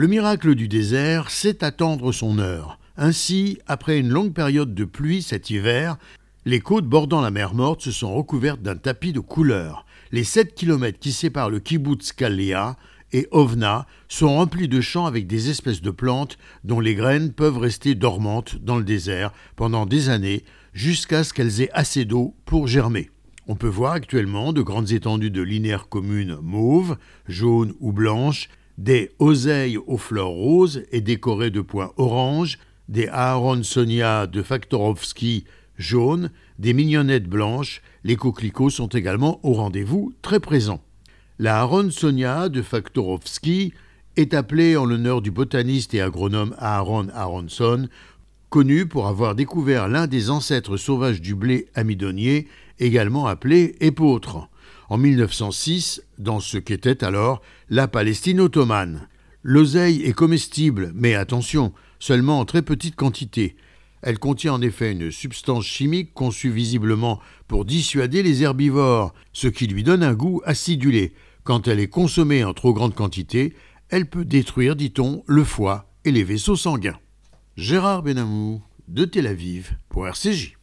Le miracle du désert, c'est attendre son heure. Ainsi, après une longue période de pluie cet hiver, les côtes bordant la mer Morte se sont recouvertes d'un tapis de couleurs. Les 7 kilomètres qui séparent le kibbutz Kalia et Ovna sont remplis de champs avec des espèces de plantes dont les graines peuvent rester dormantes dans le désert pendant des années jusqu'à ce qu'elles aient assez d'eau pour germer. On peut voir actuellement de grandes étendues de linéaires communes mauves, jaunes ou blanches, des oseilles aux fleurs roses et décorées de points orange, des Aharonsonia de Faktorovski jaunes, des mignonnettes blanches, les coquelicots sont également au rendez-vous, très présents. La Aharonsonia de Faktorovski est appelée en l'honneur du botaniste et agronome Aaron Aronson, connu pour avoir découvert l'un des ancêtres sauvages du blé amidonnier, également appelé épeautre, en 1906, dans ce qu'était alors la Palestine ottomane. L'oseille est comestible, mais attention, seulement en très petite quantité. Elle contient en effet une substance chimique conçue visiblement pour dissuader les herbivores, ce qui lui donne un goût acidulé. Quand elle est consommée en trop grande quantité, elle peut détruire, dit-on, le foie et les vaisseaux sanguins. Gérard Benamou, de Tel Aviv, pour RCJ.